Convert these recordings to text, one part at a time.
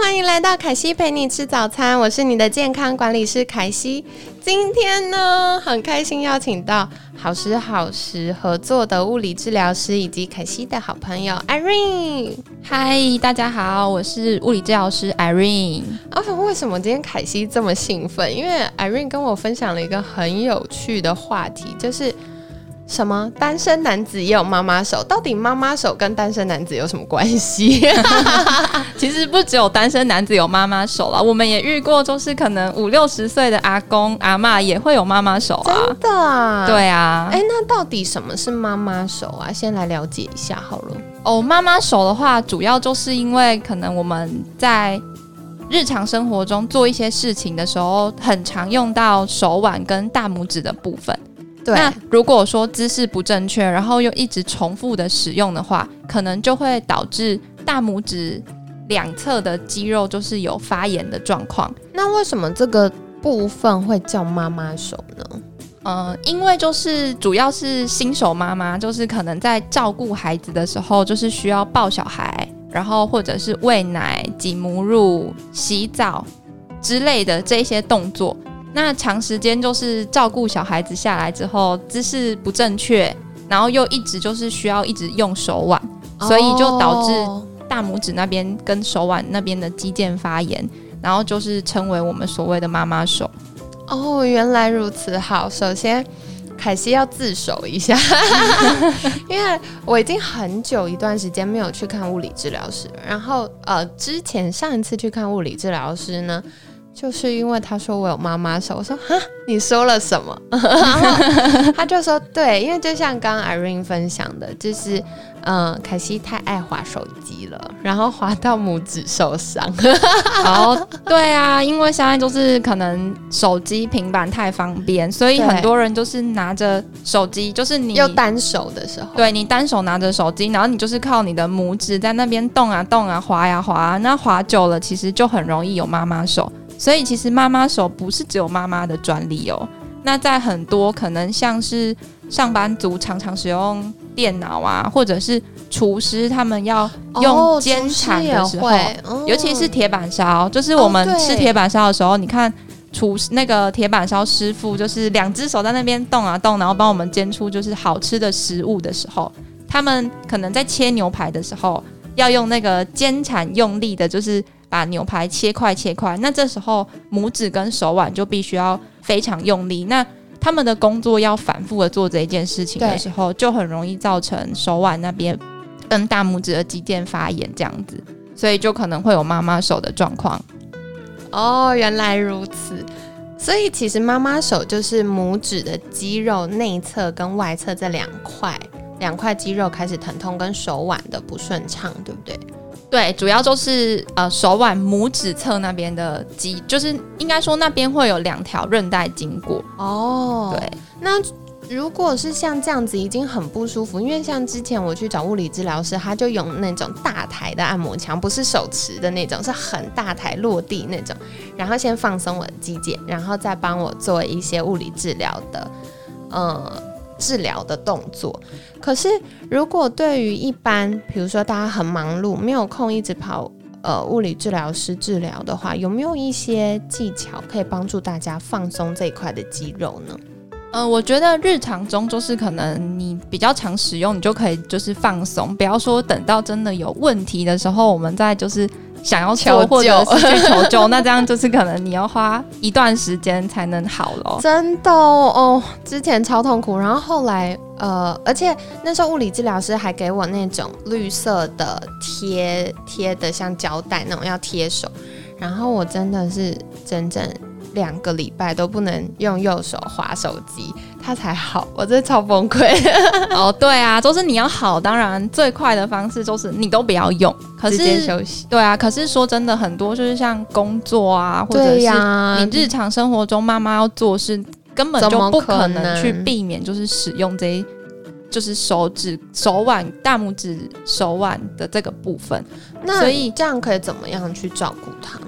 欢迎来到凯西陪你吃早餐，我是你的健康管理师凯西。今天呢，很开心邀请到好时好时合作的物理治疗师以及凯西的好朋友 Irene。嗨，大家好，我是物理治疗师 Irene。啊，为什么今天凯西这么兴奋？因为 Irene 跟我分享了一个很有趣的话题，就是。什么单身男子也有妈妈手？到底妈妈手跟单身男子有什么关系？其实不只有单身男子有妈妈手了，我们也遇过，就是可能五六十岁的阿公阿妈也会有妈妈手啊。真的啊？对啊。哎，那到底什么是妈妈手啊？先来了解一下好了。哦，妈妈手的话，主要就是因为可能我们在日常生活中做一些事情的时候，很常用到手腕跟大拇指的部分。那如果说姿势不正确，然后又一直重复的使用的话，可能就会导致大拇指两侧的肌肉就是有发炎的状况。那为什么这个部分会叫妈妈手呢？呃，因为就是主要是新手妈妈，就是可能在照顾孩子的时候，就是需要抱小孩，然后或者是喂奶、挤母乳、洗澡之类的这些动作。那长时间就是照顾小孩子下来之后，姿势不正确，然后又一直就是需要一直用手腕，所以就导致大拇指那边跟手腕那边的肌腱发炎，然后就是称为我们所谓的妈妈手。哦，原来如此。好，首先凯西要自首一下，因为我已经很久一段时间没有去看物理治疗师，然后呃，之前上一次去看物理治疗师呢。就是因为他说我有妈妈手，我说哈，你说了什么？他就说对，因为就像刚刚 Irene 分享的，就是嗯，凯西太爱滑手机了，然后滑到拇指受伤。然 后，对啊，因为现在就是可能手机、平板太方便，所以很多人就是拿着手机，就是你又单手的时候，对你单手拿着手机，然后你就是靠你的拇指在那边动啊动啊，滑呀滑啊，那滑久了其实就很容易有妈妈手。所以其实妈妈手不是只有妈妈的专利哦。那在很多可能像是上班族常常使用电脑啊，或者是厨师他们要用煎铲的时候，尤其是铁板烧，就是我们吃铁板烧的时候，你看厨那个铁板烧师傅，就是两只手在那边动啊动，然后帮我们煎出就是好吃的食物的时候，他们可能在切牛排的时候要用那个煎铲用力的，就是。把牛排切块切块，那这时候拇指跟手腕就必须要非常用力。那他们的工作要反复的做这一件事情的时候，就很容易造成手腕那边跟大拇指的肌腱发炎这样子，所以就可能会有妈妈手的状况。哦，原来如此。所以其实妈妈手就是拇指的肌肉内侧跟外侧这两块两块肌肉开始疼痛，跟手腕的不顺畅，对不对？对，主要就是呃手腕拇指侧那边的肌，就是应该说那边会有两条韧带经过。哦，对。那如果是像这样子已经很不舒服，因为像之前我去找物理治疗师，他就用那种大台的按摩枪，不是手持的那种，是很大台落地那种，然后先放松我的肌腱，然后再帮我做一些物理治疗的，呃。治疗的动作，可是如果对于一般，比如说大家很忙碌，没有空一直跑呃物理治疗师治疗的话，有没有一些技巧可以帮助大家放松这一块的肌肉呢？呃，我觉得日常中就是可能你比较常使用，你就可以就是放松，不要说等到真的有问题的时候，我们再就是。想要求或者是去求救，那这样就是可能你要花一段时间才能好了。真的哦，之前超痛苦，然后后来呃，而且那时候物理治疗师还给我那种绿色的贴贴的像胶带那种要贴手，然后我真的是整整两个礼拜都不能用右手划手机。他才好，我真的超崩溃。哦，对啊，就是你要好，当然最快的方式就是你都不要用，直接休息。对啊，可是说真的，很多就是像工作啊，或者是你日常生活中妈妈要做事，根本就不可可能去避免，就是使用这一就是手指、手腕、大拇指、手腕的这个部分。那所以这样可以怎么样去照顾它？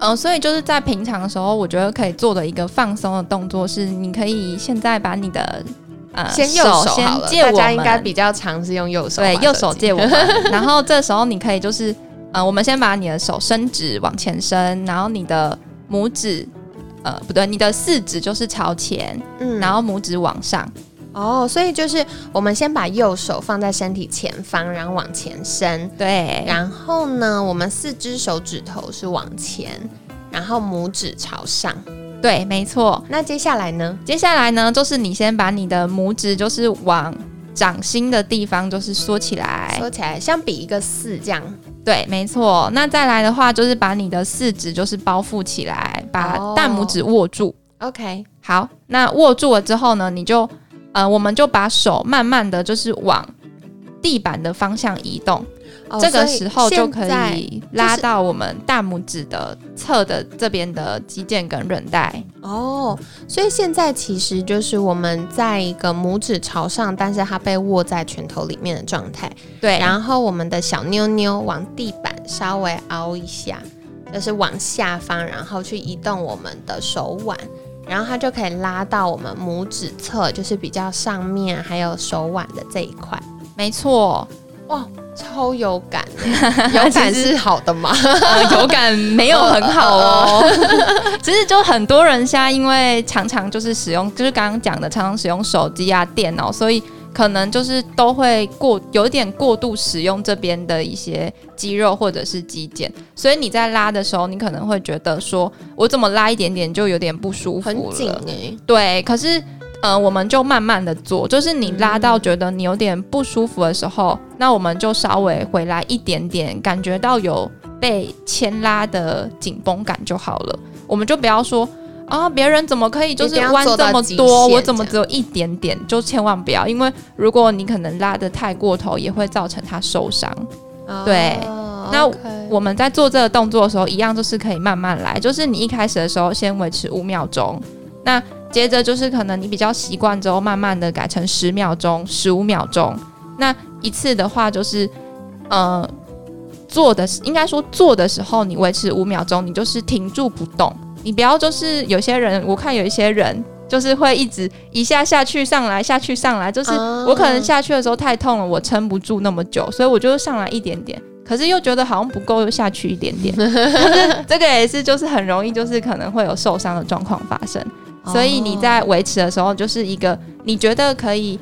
嗯、所以就是在平常的时候，我觉得可以做的一个放松的动作是，你可以现在把你的呃先右手先借我们，大家应该比较常是用右手对，右手借我们。然后这时候你可以就是，呃，我们先把你的手伸直往前伸，然后你的拇指，呃，不对，你的四指就是朝前，嗯然后拇指往上。哦，所以就是我们先把右手放在身体前方，然后往前伸，对，然后呢，我们四只手指头是往前，然后拇指朝上。对，没错。那接下来呢？接下来呢，就是你先把你的拇指就是往掌心的地方就是缩起来。缩起来像比一个四这样。对，没错。那再来的话，就是把你的四指就是包覆起来，把哦大拇指握住。OK，好，那握住了之后呢，你就呃，我们就把手慢慢的就是往地板的方向移动，哦这个时候就可以拉到我们大拇指的侧的这边的肌腱跟韧带。哦，所以现在其实就是我们在一个拇指朝上，但是它被握在拳头里面的状态。对，然后我们的小妞妞往地板稍微凹一下，就是往下方，然后去移动我们的手腕，然后它就可以拉到我们拇指侧，就是比较上面还有手腕的这一块。没错，哇，超有感欸，有感是好的吗？呃，有感没有很好哦。其实就很多人现在因为常常就是使用，就是刚刚讲的，常常使用手机啊、电脑，所以可能就是都会过有一点过度使用这边的一些肌肉或者是肌腱，所以你在拉的时候，你可能会觉得说，我怎么拉一点点就有点不舒服很紧对，可是呃，我们就慢慢的做，就是你拉到觉得你有点不舒服的时候，那我们就稍微回来一点点，感觉到有被牵拉的紧绷感就好了。我们就不要说啊，别人怎么可以就是弯这么多，我怎么只有一点点？就千万不要，因为如果你可能拉的太过头，也会造成他受伤。对哦那我们在做这个动作的时候，一样就是可以慢慢来，就是你一开始的时候先维持五秒钟，那接着就是可能你比较习惯之后，慢慢的改成十秒钟、十五秒钟。那一次的话就是，呃，做的应该说做的时候，你维持五秒钟，你就是停住不动，你不要就是有些人，我看有一些人就是会一直一下下去上来下去上来，就是啊我可能下去的时候太痛了，我撑不住那么久，所以我就上来一点点。可是又觉得好像不够，又下去一点点。这个也是，就是很容易，就是可能会有受伤的状况发生。所以你在维持的时候，就是一个你觉得可以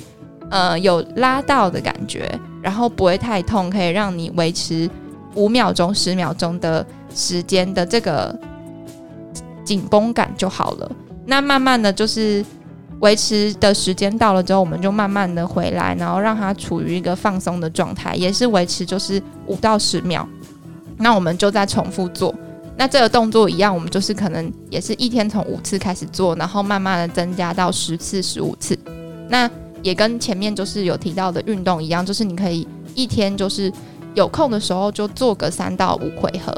呃有拉到的感觉，然后不会太痛，可以让你维持五秒钟、十秒钟的时间的这个紧绷感就好了。那慢慢的就是维持的时间到了之后，我们就慢慢的回来，然后让它处于一个放松的状态，也是维持就是五到十秒。那我们就再重复做。那这个动作一样，我们就是可能也是一天从五次开始做，然后慢慢的增加到十次、十五次。那也跟前面就是有提到的运动一样，就是你可以一天就是有空的时候就做个三到五回合，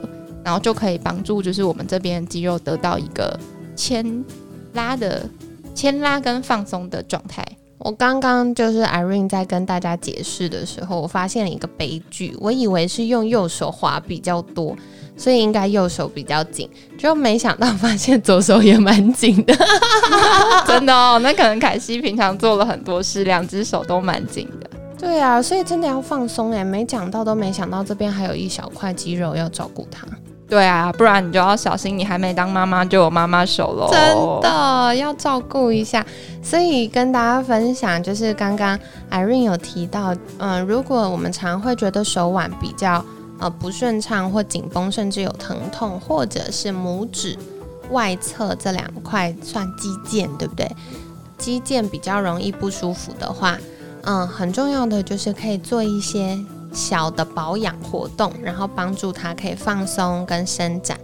然后就可以帮助就是我们这边肌肉得到一个牵拉的牵拉跟放松的状态。我刚刚就是 Irene 在跟大家解释的时候，我发现了一个悲剧。我以为是用右手滑比较多，所以应该右手比较紧，就没想到发现左手也蛮紧的。真的哦，那可能凯西平常做了很多事，两只手都蛮紧的。对啊，所以真的要放松哎，没讲到都没想到这边还有一小块肌肉要照顾它，对啊，不然你就要小心，你还没当妈妈就有妈妈手喽。真的要照顾一下。所以跟大家分享，就是刚刚 Irene 有提到，嗯、如果我们常会觉得手腕比较呃不顺畅或紧绷，甚至有疼痛，或者是拇指外侧这两块算肌腱，对不对？肌腱比较容易不舒服的话，嗯，很重要的就是可以做一些小的保养活动，然后帮助它可以放松跟伸展。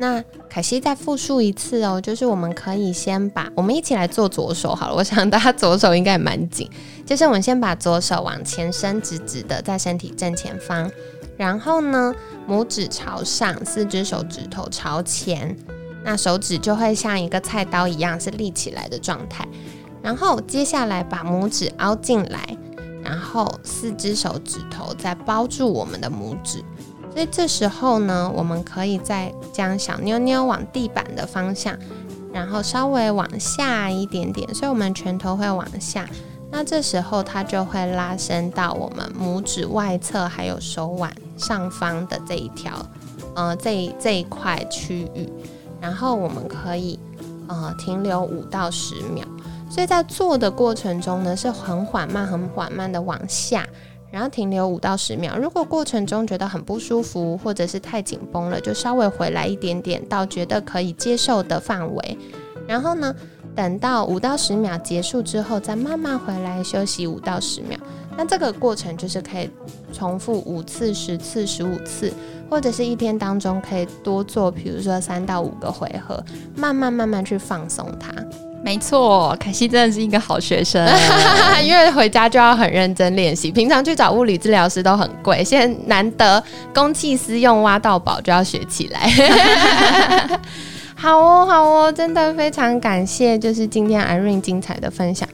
那凯西再复述一次哦，就是我们可以先把我们一起来做左手好了，我想大家左手应该也蛮紧，就是我们先把左手往前伸直直的在身体正前方，然后呢，拇指朝上，四只手指头朝前。那手指就会像一个菜刀一样是立起来的状态。然后接下来把拇指凹进来，然后四只手指头再包住我们的拇指。所以这时候呢，我们可以再将小妞妞往地板的方向，然后稍微往下一点点，所以我们拳头会往下。那这时候它就会拉伸到我们拇指外侧，还有手腕上方的这一条，呃，这这一块区域。然后我们可以呃停留五到十秒。所以在做的过程中呢，是很缓慢、很缓慢的往下。然后停留五到十秒，如果过程中觉得很不舒服，或者是太紧绷了，就稍微回来一点点，到觉得可以接受的范围。然后呢，等到五到十秒结束之后，再慢慢回来休息五到十秒。那这个过程就是可以重复五次、十次、十五次，或者是一天当中可以多做，比如说三到五个回合，慢慢慢慢去放松它。没错，凯西真的是一个好学生，因为回家就要很认真练习。平常去找物理治疗师都很贵，现在难得公器私用挖到宝，就要学起来。好哦，好哦，真的非常感谢，就是今天 Irene 精彩的分享。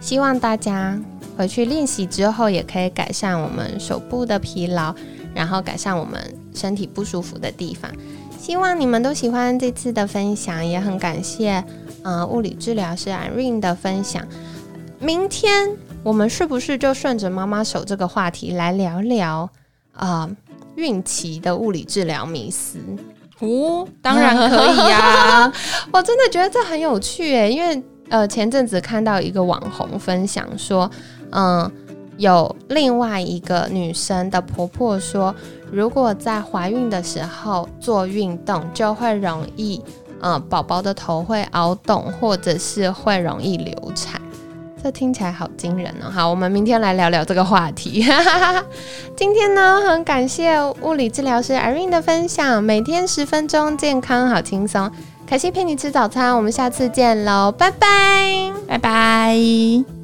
希望大家回去练习之后，也可以改善我们手部的疲劳，然后改善我们身体不舒服的地方。希望你们都喜欢这次的分享，也很感谢。呃，物理治疗师 Irene 的分享。明天我们是不是就顺着妈妈手这个话题来聊聊啊孕期的物理治疗迷思？哦，当然可以呀！我真的觉得这很有趣诶，因为呃前阵子看到一个网红分享说，嗯，有另外一个女生的婆婆说，如果在怀孕的时候做运动，就会容易。嗯，宝宝的头会凹洞，或者是会容易流产，这听起来好惊人哦。好，我们明天来聊聊这个话题。今天呢，很感谢物理治疗师 Irene 的分享，每天十分钟，健康好轻松。凯西陪你吃早餐，我们下次见喽，拜拜，拜拜。